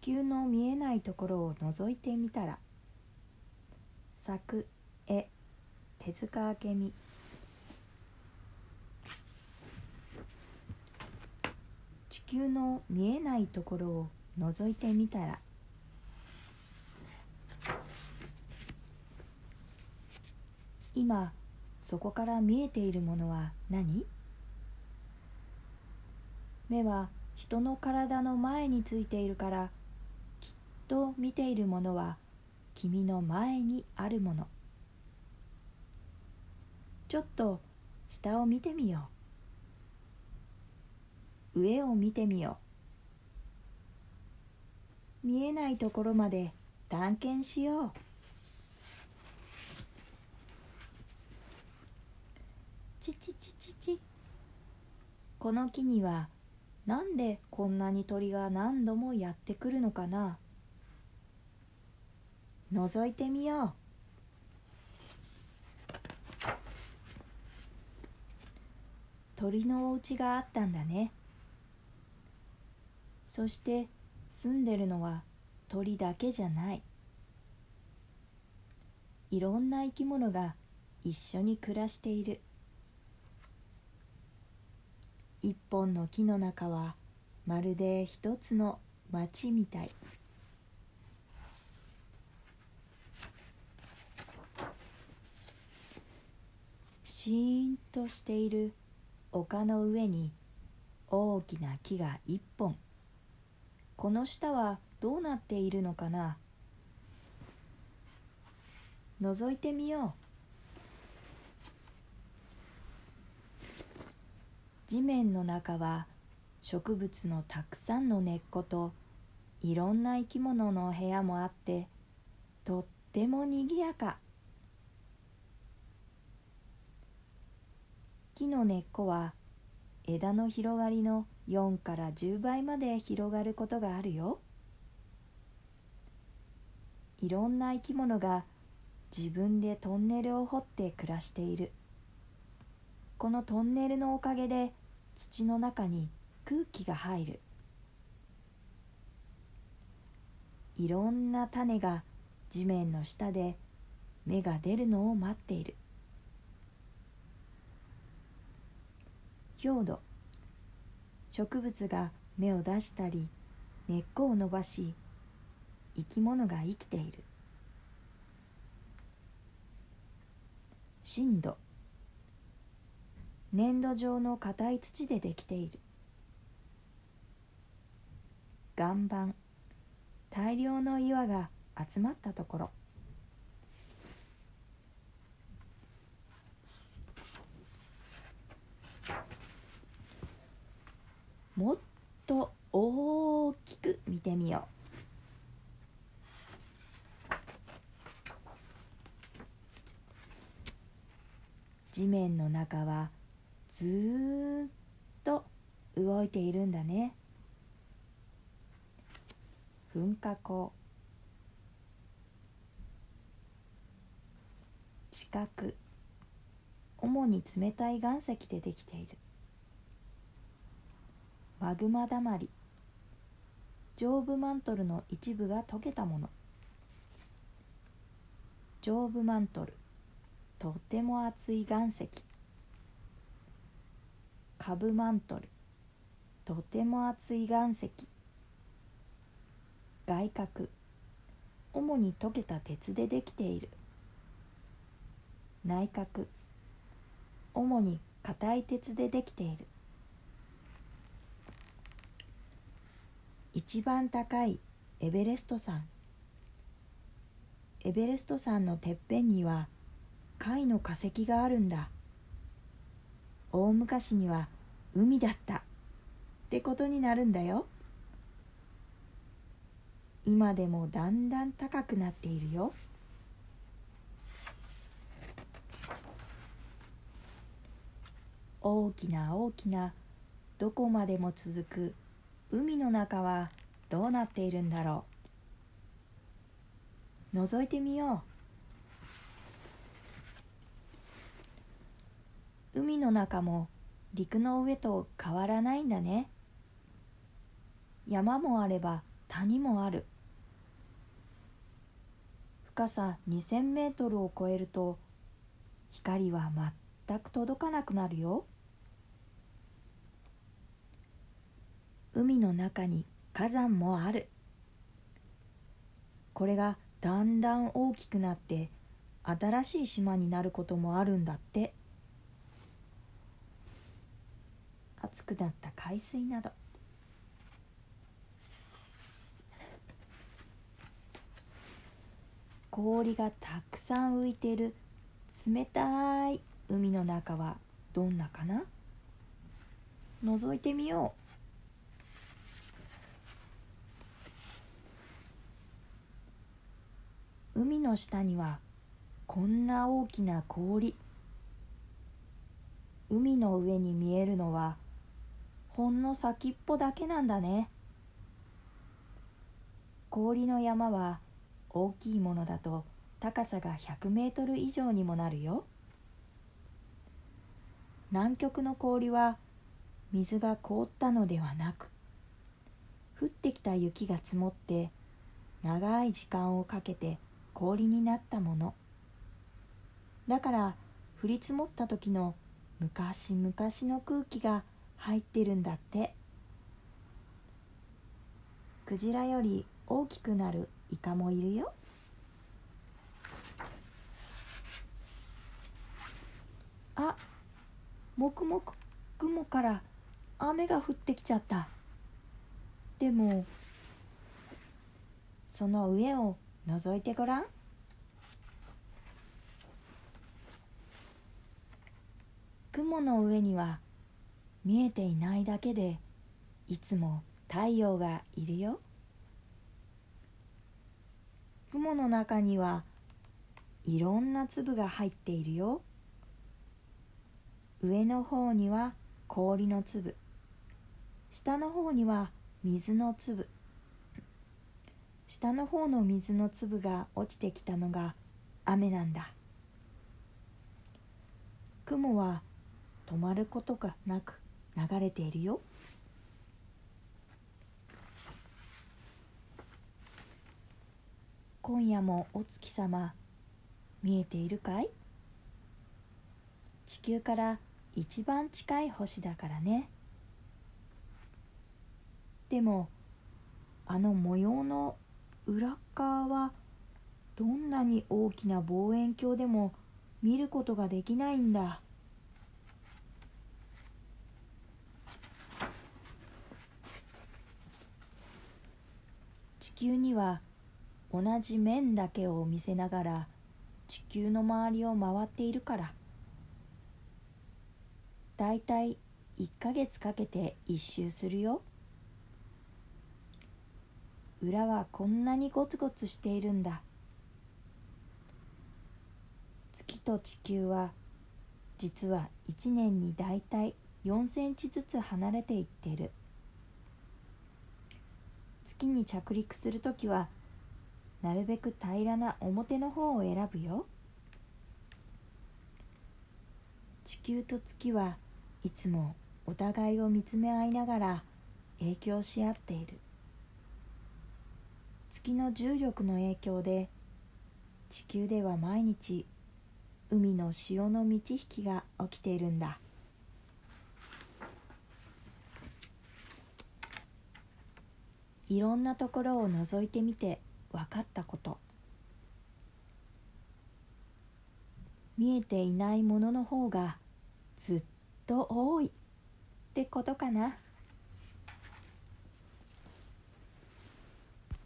球の見えないところを覗いてみたら作絵手塚明美。地球の見えないところを覗いてみたら今そこから見えているものは何？目は人の体の前についているからと見ているものは君の前にあるもの。ちょっと下を見てみよう。上を見てみよう。見えないところまで探検しよう。ちちちちち。この木にはなんでこんなに鳥が何度もやってくるのかな。覗いてみよう。鳥のお家があったんだね。そして住んでるのは鳥だけじゃない。いろんな生き物が一緒に暮らしている。一本の木の中はまるで一つの町みたい。シーンとしている丘の上に大きな木が一本。この下はどうなっているのかな？覗いてみよう。地面の中は植物のたくさんの根っこといろんな生き物の部屋もあってとってもにぎやか。木の根っこは枝の広がりの4から10倍まで広がることがあるよ。いろんな生き物が自分でトンネルを掘って暮らしている。このトンネルのおかげで土の中に空気が入る。いろんな種が地面の下で芽が出るのを待っている。強度。植物が芽を出したり根っこを伸ばし生き物が生きている。深度。粘土状の硬い土でできている。岩盤。大量の岩が集まったところ。もっと大きく見てみよう。地面の中はずっと動いているんだね。噴火口。地殻主に冷たい岩石でできている。マグマだまり。上部マントルの一部が溶けたもの。上部マントル。とても厚い岩石。カブマントル。とても厚い岩石。外角。主に溶けた鉄でできている。内角。主に硬い鉄でできている。一番高いエベレスト山エベレスト山のてっぺんには貝の化石があるんだ。大昔には海だった。ってことになるんだよ。今でもだんだん高くなっているよ。大きな大きなどこまでも続く海の中はどうなっているんだろう。覗いてみよう。海の中も陸の上と変わらないんだね。山もあれば谷もある。深さ2,000メートルを超えると光は全く届かなくなるよ。海の中に火山もある。これがだんだん大きくなって新しい島になることもあるんだって。熱くなった海水など。氷がたくさん浮いている。冷たい海の中はどんなかな？覗いてみよう。海の下にはこんな大きな氷。海の上に見えるのはほんの先っぽだけなんだね。氷の山は大きいものだと高さが100メートル以上にもなるよ。南極の氷は水が凍ったのではなく降ってきた雪が積もって長い時間をかけて氷になったもの。だから降り積もった時の昔々の空気が入ってるんだって。クジラより大きくなるイカもいるよ。あもくもく雲から雨が降ってきちゃった。でもその上を覗いてごらん。雲の上には見えていないだけでいつも太陽がいるよ。雲の中にはいろんな粒が入っているよ。上の方には氷の粒。下の方には水の粒。下の方の水の粒が落ちてきたのが雨なんだ。雲は止まることがなく流れているよ。今夜もお月様見えているかい？地球から一番近い星だからね。でもあの模様の裏側はどんなに大きな望遠鏡でも見ることができないんだ。地球には同じ面だけを見せながら地球の周りを回っているから。だいたい1ヶ月かけて一周するよ。裏はこんなにゴツゴツしているんだ。月と地球は実は1年にだいたい4センチずつ離れていってる。月に着陸する時はなるべく平らな表の方を選ぶよ。地球と月はいつもお互いを見つめ合いながら影響し合っている。月の重力の影響で地球では毎日海の潮の満ち引きが起きているんだいろんなところを覗いてみて分かったこと見えていないものの方がずっと多いってことかな。